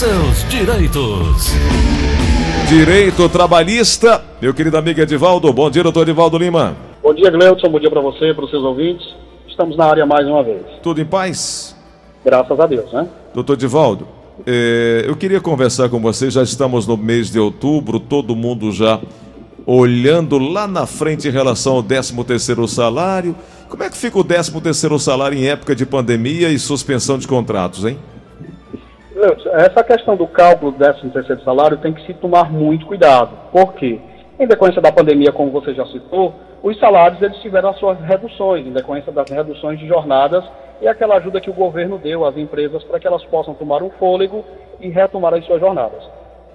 seus direitos. Direito trabalhista, meu querido amigo Edivaldo. Bom dia, doutor Edivaldo Lima. Bom dia, Gleudson. Bom dia para você, para os seus ouvintes. Estamos na área mais uma vez. Tudo em paz? Graças a Deus, né? Doutor Edivaldo, eh, eu queria conversar com você. Já estamos no mês de outubro, todo mundo já olhando lá na frente em relação ao 13 terceiro salário. Como é que fica o 13 terceiro salário em época de pandemia e suspensão de contratos, hein? Essa questão do cálculo do 13 terceiro salário tem que se tomar muito cuidado. Por quê? Em decorrência da pandemia, como você já citou, os salários eles tiveram as suas reduções, em decorrência das reduções de jornadas e aquela ajuda que o governo deu às empresas para que elas possam tomar um fôlego e retomar as suas jornadas.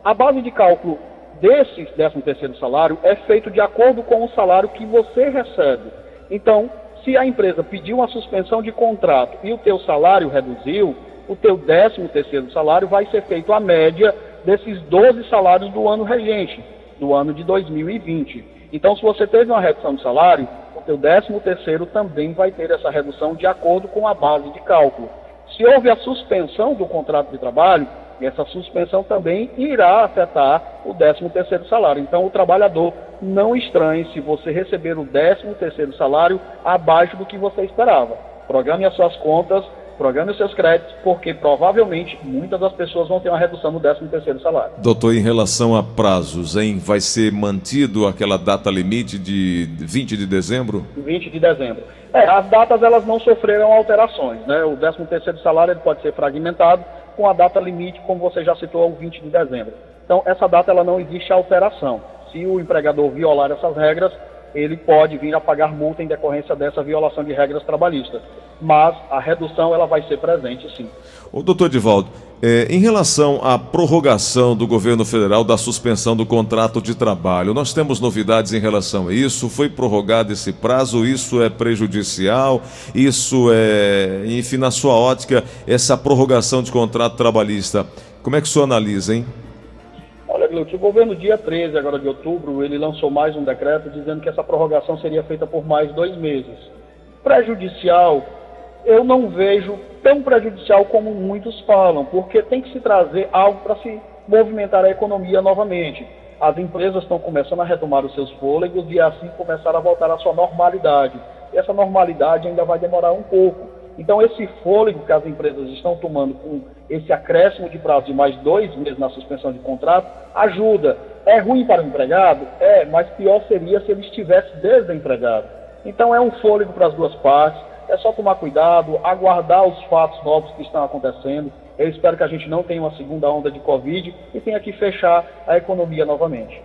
A base de cálculo desse 13 terceiro salário é feito de acordo com o salário que você recebe. Então, se a empresa pediu uma suspensão de contrato e o teu salário reduziu, o teu 13 terceiro salário vai ser feito a média desses 12 salários do ano regente, do ano de 2020. Então, se você teve uma redução de salário, o teu 13 terceiro também vai ter essa redução de acordo com a base de cálculo. Se houve a suspensão do contrato de trabalho, essa suspensão também irá afetar o 13 terceiro salário. Então, o trabalhador não estranhe se você receber o 13 terceiro salário abaixo do que você esperava. Programe as suas contas programe os seus créditos, porque provavelmente muitas das pessoas vão ter uma redução no 13 terceiro salário. Doutor, em relação a prazos, hein, vai ser mantido aquela data limite de 20 de dezembro? 20 de dezembro. É, as datas elas não sofreram alterações, né? O 13 terceiro salário ele pode ser fragmentado com a data limite, como você já citou, o 20 de dezembro. Então, essa data ela não existe alteração. Se o empregador violar essas regras, ele pode vir a pagar multa em decorrência dessa violação de regras trabalhistas. Mas a redução ela vai ser presente, sim. O doutor Divaldo, é, em relação à prorrogação do governo federal da suspensão do contrato de trabalho, nós temos novidades em relação a isso? Foi prorrogado esse prazo? Isso é prejudicial? Isso é, enfim, na sua ótica, essa prorrogação de contrato trabalhista, como é que o senhor analisa, hein? o governo, dia 13 agora de outubro, ele lançou mais um decreto dizendo que essa prorrogação seria feita por mais dois meses. Prejudicial, eu não vejo tão prejudicial como muitos falam, porque tem que se trazer algo para se movimentar a economia novamente. As empresas estão começando a retomar os seus fôlegos e assim começar a voltar à sua normalidade. Essa normalidade ainda vai demorar um pouco. Então, esse fôlego que as empresas estão tomando com esse acréscimo de prazo de mais dois meses na suspensão de contrato ajuda. É ruim para o empregado? É, mas pior seria se ele estivesse desempregado. Então, é um fôlego para as duas partes. É só tomar cuidado, aguardar os fatos novos que estão acontecendo. Eu espero que a gente não tenha uma segunda onda de Covid e tenha que fechar a economia novamente.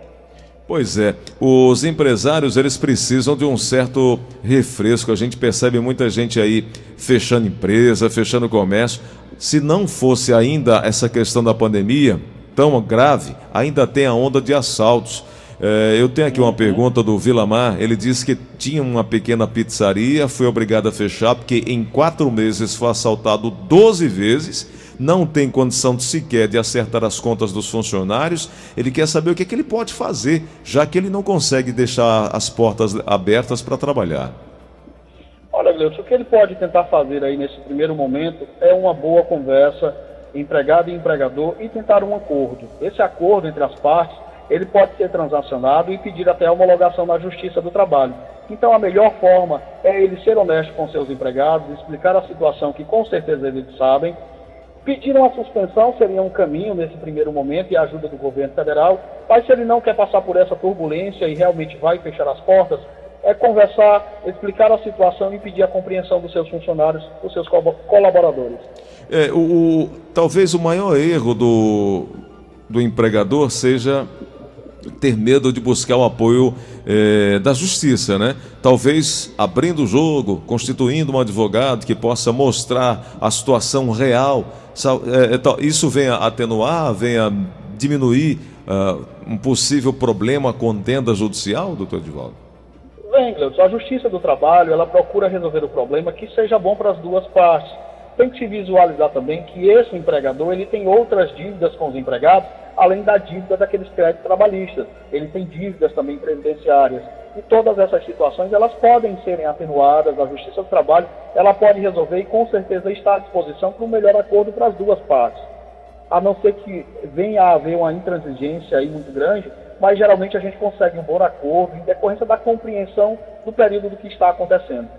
Pois é, os empresários eles precisam de um certo refresco. A gente percebe muita gente aí fechando empresa, fechando comércio. Se não fosse ainda essa questão da pandemia tão grave, ainda tem a onda de assaltos. É, eu tenho aqui uma pergunta do Vilamar. Ele disse que tinha uma pequena pizzaria, foi obrigado a fechar porque em quatro meses foi assaltado 12 vezes não tem condição de sequer de acertar as contas dos funcionários, ele quer saber o que, é que ele pode fazer, já que ele não consegue deixar as portas abertas para trabalhar. Olha, Gleudson, o que ele pode tentar fazer aí nesse primeiro momento é uma boa conversa, empregado e empregador, e tentar um acordo. Esse acordo entre as partes, ele pode ser transacionado e pedir até a homologação na Justiça do Trabalho. Então, a melhor forma é ele ser honesto com seus empregados, explicar a situação que com certeza eles sabem, Pediram a suspensão, seria um caminho nesse primeiro momento e a ajuda do governo federal, mas se ele não quer passar por essa turbulência e realmente vai fechar as portas, é conversar, explicar a situação e pedir a compreensão dos seus funcionários, dos seus colaboradores. É, o, o talvez o maior erro do, do empregador seja ter medo de buscar o apoio é, da justiça, né? Talvez abrindo o jogo, constituindo um advogado que possa mostrar a situação real é, é, isso vem a atenuar, vem a diminuir uh, um possível problema com contenda judicial, doutor Edivaldo? Vem, Gleudson. A Justiça do Trabalho, ela procura resolver o problema que seja bom para as duas partes. Tem que se visualizar também que esse empregador, ele tem outras dívidas com os empregados, além da dívida daqueles créditos trabalhistas. Ele tem dívidas também previdenciárias. E todas essas situações, elas podem serem atenuadas, a Justiça do Trabalho, ela pode resolver e com certeza está à disposição para um melhor acordo para as duas partes. a não ser que venha a haver uma intransigência aí muito grande, mas geralmente a gente consegue um bom acordo em decorrência da compreensão do período do que está acontecendo.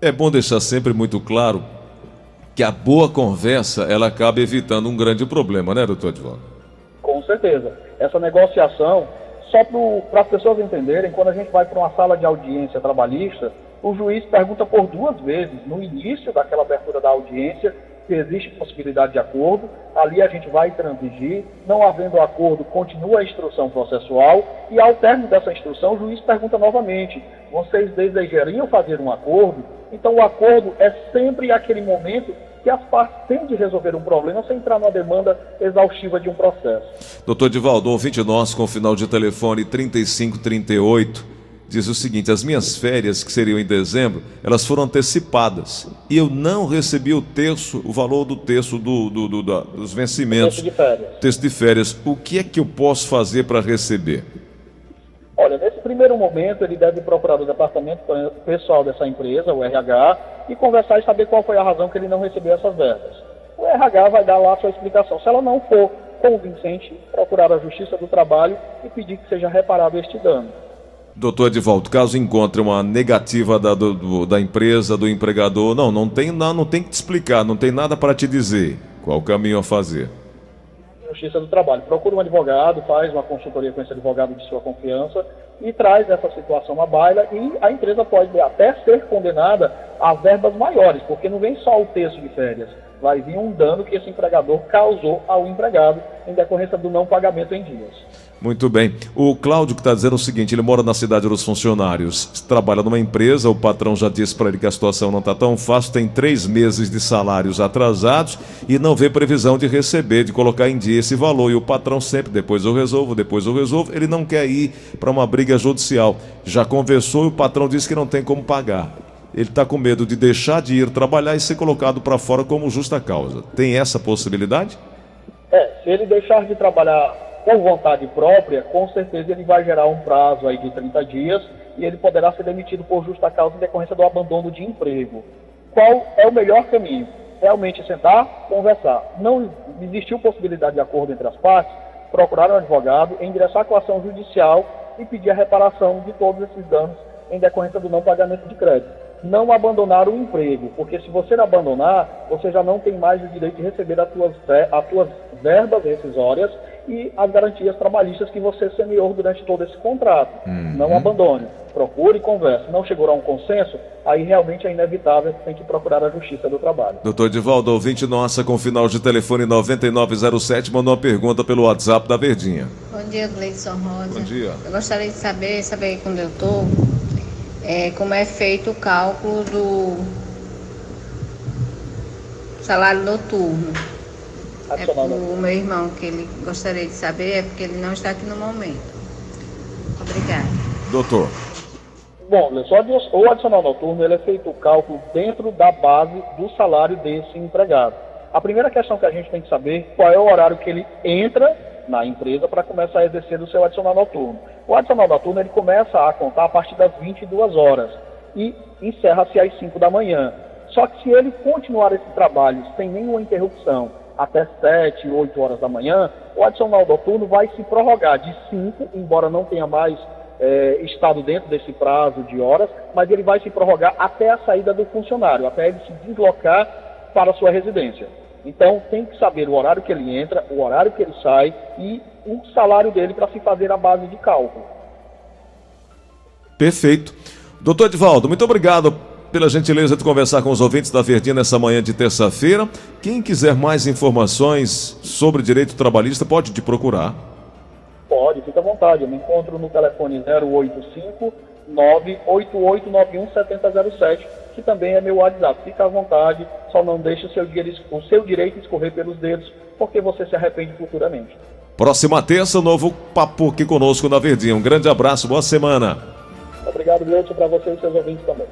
É bom deixar sempre muito claro que a boa conversa ela acaba evitando um grande problema, né, doutor Edvaldo? Certeza. Essa negociação, só para as pessoas entenderem, quando a gente vai para uma sala de audiência trabalhista, o juiz pergunta por duas vezes, no início daquela abertura da audiência, se existe possibilidade de acordo, ali a gente vai transigir, não havendo acordo, continua a instrução processual, e ao término dessa instrução, o juiz pergunta novamente: vocês desejariam fazer um acordo? Então, o acordo é sempre aquele momento que as partes têm de resolver um problema sem entrar numa demanda exaustiva de um processo. Doutor Divaldo, ouvinte nosso com o final de telefone 3538 diz o seguinte: as minhas férias, que seriam em dezembro, elas foram antecipadas. E eu não recebi o terço, o valor do terço do, do, do da, dos vencimentos. Terço de férias. Terço de férias. O que é que eu posso fazer para receber? Olha, primeiro momento, ele deve procurar o departamento pessoal dessa empresa, o RH, e conversar e saber qual foi a razão que ele não recebeu essas verbas. O RH vai dar lá a sua explicação. Se ela não for convincente, procurar a Justiça do Trabalho e pedir que seja reparado este dano. Doutor Edivaldo, caso encontre uma negativa da, do, da empresa, do empregador, não, não tem, não, não tem que te explicar, não tem nada para te dizer. Qual o caminho a fazer? Justiça do Trabalho. Procura um advogado, faz uma consultoria com esse advogado de sua confiança e traz essa situação à baila e a empresa pode até ser condenada a verbas maiores, porque não vem só o texto de férias, vai vir um dano que esse empregador causou ao empregado em decorrência do não pagamento em dias. Muito bem. O Cláudio que está dizendo o seguinte: ele mora na cidade dos funcionários, trabalha numa empresa, o patrão já disse para ele que a situação não está tão fácil, tem três meses de salários atrasados e não vê previsão de receber, de colocar em dia esse valor. E o patrão sempre, depois eu resolvo, depois eu resolvo, ele não quer ir para uma briga judicial. Já conversou e o patrão disse que não tem como pagar. Ele está com medo de deixar de ir trabalhar e ser colocado para fora como justa causa. Tem essa possibilidade? É, se ele deixar de trabalhar por vontade própria, com certeza ele vai gerar um prazo aí de 30 dias e ele poderá ser demitido por justa causa em decorrência do abandono de emprego. Qual é o melhor caminho? Realmente sentar, conversar. Não existiu possibilidade de acordo entre as partes, procurar um advogado, endereçar com ação judicial e pedir a reparação de todos esses danos em decorrência do não pagamento de crédito. Não abandonar o emprego, porque se você abandonar, você já não tem mais o direito de receber as suas, as suas verbas rescisórias e as garantias trabalhistas que você semeou durante todo esse contrato. Uhum. Não abandone. Procure e converse. Não chegou a um consenso, aí realmente é inevitável, tem que procurar a justiça do trabalho. Doutor Divaldo, ouvinte nossa com final de telefone 9907, mandou uma pergunta pelo WhatsApp da Verdinha. Bom dia, Gleison Rosa. Bom dia. Eu gostaria de saber, saber quando eu estou, é, como é feito o cálculo do salário noturno. É o meu irmão que ele gostaria de saber, é porque ele não está aqui no momento. Obrigada. Doutor. Bom, só o adicional noturno ele é feito o cálculo dentro da base do salário desse empregado. A primeira questão que a gente tem que saber qual é o horário que ele entra na empresa para começar a exercer o seu adicional noturno. O adicional noturno ele começa a contar a partir das 22 horas e encerra-se às 5 da manhã. Só que se ele continuar esse trabalho sem nenhuma interrupção até 7, 8 horas da manhã, o adicional noturno vai se prorrogar de 5, embora não tenha mais é, estado dentro desse prazo de horas, mas ele vai se prorrogar até a saída do funcionário, até ele se deslocar para a sua residência. Então tem que saber o horário que ele entra, o horário que ele sai e o salário dele para se fazer a base de cálculo. Perfeito. Doutor Edvaldo, muito obrigado pela gentileza de conversar com os ouvintes da Verdinha nessa manhã de terça-feira. Quem quiser mais informações sobre direito trabalhista pode te procurar. Pode, fica à vontade. Eu me encontro no telefone 085 98891 7007, que também é meu WhatsApp. Fica à vontade, só não deixe o seu, o seu direito escorrer pelos dedos, porque você se arrepende futuramente. Próxima terça, novo papo aqui conosco na Verdinha. Um grande abraço, boa semana. Obrigado, Gleudson, para você e seus ouvintes também.